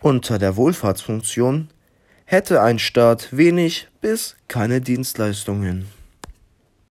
Unter der Wohlfahrtsfunktion hätte ein Staat wenig bis keine Dienstleistungen.